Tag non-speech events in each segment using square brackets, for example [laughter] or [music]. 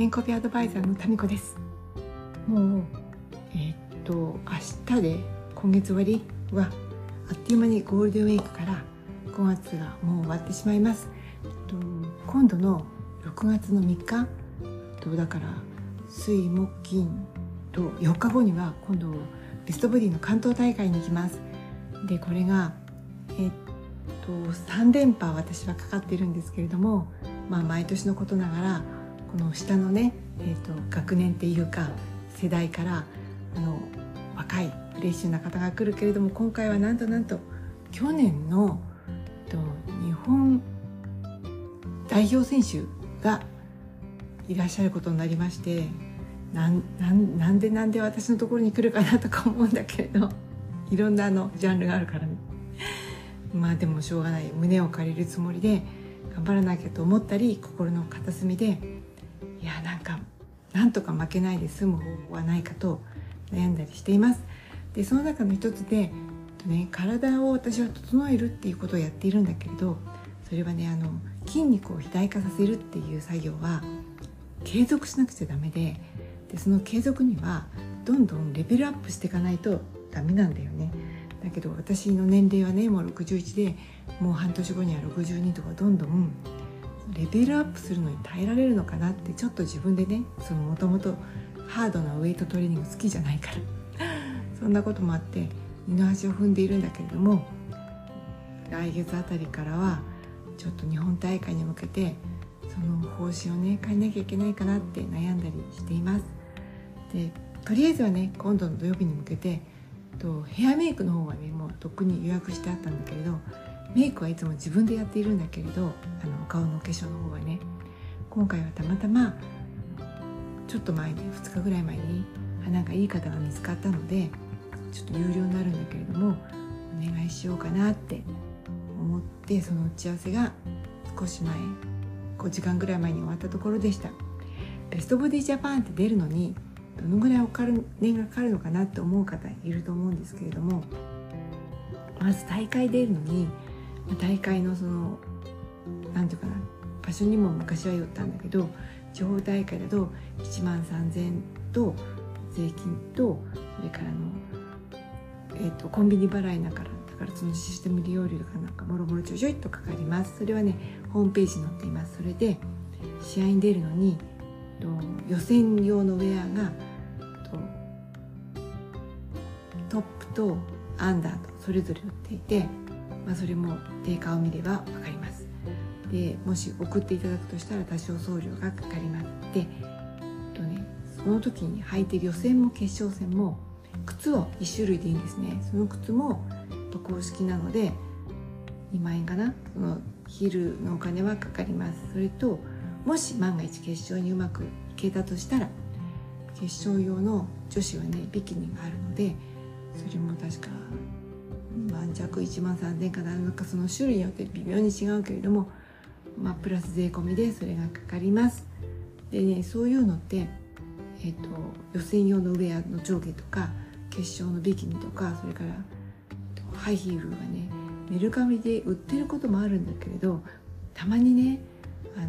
健康美アドバイザーのタミコです。もうえー、っと明日で今月終わりはあっという間にゴールデンウィークから5月がもう終わってしまいます。と今度の6月の3日とだから水木金と4日後には今度ベストボディの関東大会に行きます。でこれがえっと3連覇私はかかっているんですけれどもまあ毎年のことながらこの下のね、えっと学年っていうか世代からあの若いフレッシュな方が来るけれども今回はなんとなんと去年のと日本代表選手がいらっしゃることになりましてなんなんなんでなんで私のところに来るかなとか思うんだけれど [laughs] いろんなあのジャンルがあるから。ねまあでもしょうがない。胸を借りるつもりで頑張らなきゃと思ったり心の片隅でいやなんかなんとか負けないで済む方法はないかと悩んだりしています。でその中の一つで、ね、体を私は整えるっていうことをやっているんだけれどそれはねあの筋肉を肥大化させるっていう作業は継続しなくちゃダメででその継続にはどんどんレベルアップしていかないとダメなんだよね。だけど私の年齢はねもう61でもう半年後には62とかどんどんレベルアップするのに耐えられるのかなってちょっと自分でねもともとハードなウエイトトレーニング好きじゃないから。[laughs] そんなこともあって二の足を踏んでいるんだけれども来月あたりからはちょっと日本大会に向けてその方針をね変えなきゃいけないかなって悩んだりしています。でとりあえずはね今度の土曜日に向けてとヘアメイクの方はねもうとっくに予約してあったんだけれどメイクはいつも自分でやっているんだけれどあのお顔のお化粧の方はね今回はたまたまちょっと前に2日ぐらい前に花がいい方が見つかったのでちょっと有料になるんだけれどもお願いしようかなって思ってその打ち合わせが少し前5時間ぐらい前に終わったところでした。ベストボディジャパンって出るのにどのぐらいお金がかかるのかなって思う方いると思うんですけれどもまず大会出るのに大会のその何て言うかな場所にも昔は寄ったんだけど地方大会だと1万3000円と税金とそれからの、えーと、コンビニ払いだからだからそのシステム利用料とかなんかもろもろちょちょいっとかかります。それはねホームページに載っていますそれで試合に出るのにと予選用のウェアがとトップとアンダーとそれぞれ売っていて、まあ、それも定価を見れば分かります。でもし送っていただくとしたら多少送料がかかりますでとねその時に履いてる予選も決勝戦も靴を1種類でいいんですね。その靴も公式なので2万円かな？そのヒールのお金はかかります。それともし万が一決勝にうまくいけたとしたら決勝用の女子はねビキニがあるのでそれも確か万弱1万3000かななんかその種類によって微妙に違うけれどもまあプラス税込みでそれがかかります。でねそういうのってえーと、予選用のウェアの上下とか決勝のビキニとかそれからハイヒールがねメルカリで売ってることもあるんだけれどたまにねあの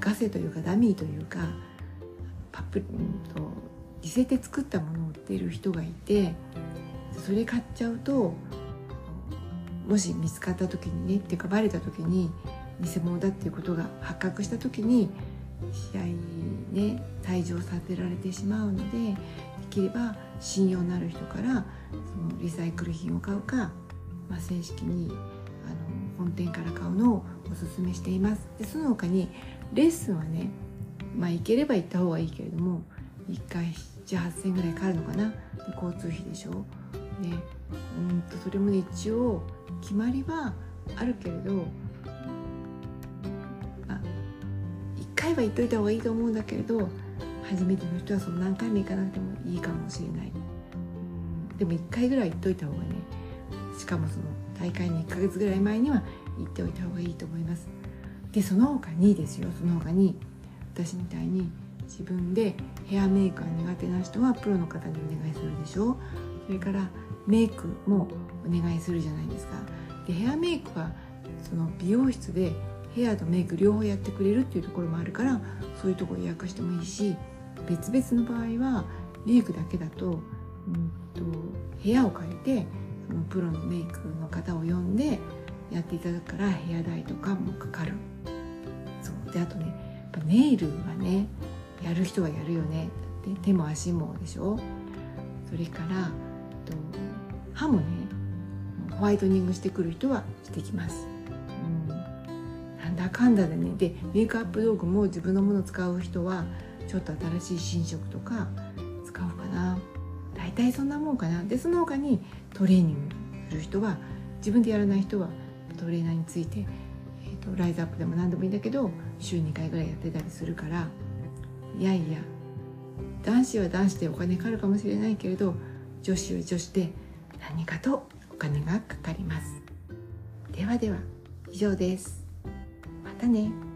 ガセというかダミーというかパップと似せて作ったものを売ってる人がいてそれ買っちゃうともし見つかった時にねっていうかバレた時に偽物だっていうことが発覚した時に試合ね退場させられてしまうのでできれば信用のある人からそのリサイクル品を買うか、まあ、正式にあの本店から買うのをおすすめしています。でその他にレッスンはねまあ行ければ行った方がいいけれども1回7,8,000円ぐらいかかるのかな。交通費でしょ。ねうんとそれもね一応決まりはあるけれどまあ1回は行っといた方がいいと思うんだけれど初めての人はその何回も行かなくてもいいかもしれない。でも1回ぐらい行っといた方がねしかもその大会に1ヶ月ぐらい前には行っておいた方がいいと思います。でその他にですよその他に私みたいに自分でヘアメイクが苦手な人はプロの方にお願いするでしょ。それからメイクもお願いするじゃないですか。でヘアメイクはその美容室でヘアとメイク両方やってくれるっていうところもあるからそういうところ予約してもいいし別々の場合はメイクだけだと,、うん、と部屋を借りてそのプロのメイクの方を呼んでやっていただくからヘア代とかもかかる。そう。であとねやっぱネイルはねやる人はやるよね。で手も足もでしょ。それからと歯もねホワイトニングしてくる人はしてきます、うん、なんだかんだでねでメイクアップ道具も自分のもの使う人はちょっと新しい新色とか使うかな。大体そんなもんかな。でその他にトレーニングする人は自分でやらない人はトレーナーについて、えーと、ライズアップでも何でもいいんだけど週2回ぐらいやってたりするからいやいや男子は男子でお金かかるかもしれないけれど女子は女子で何かとお金がかかります。ではでは以上です。またね。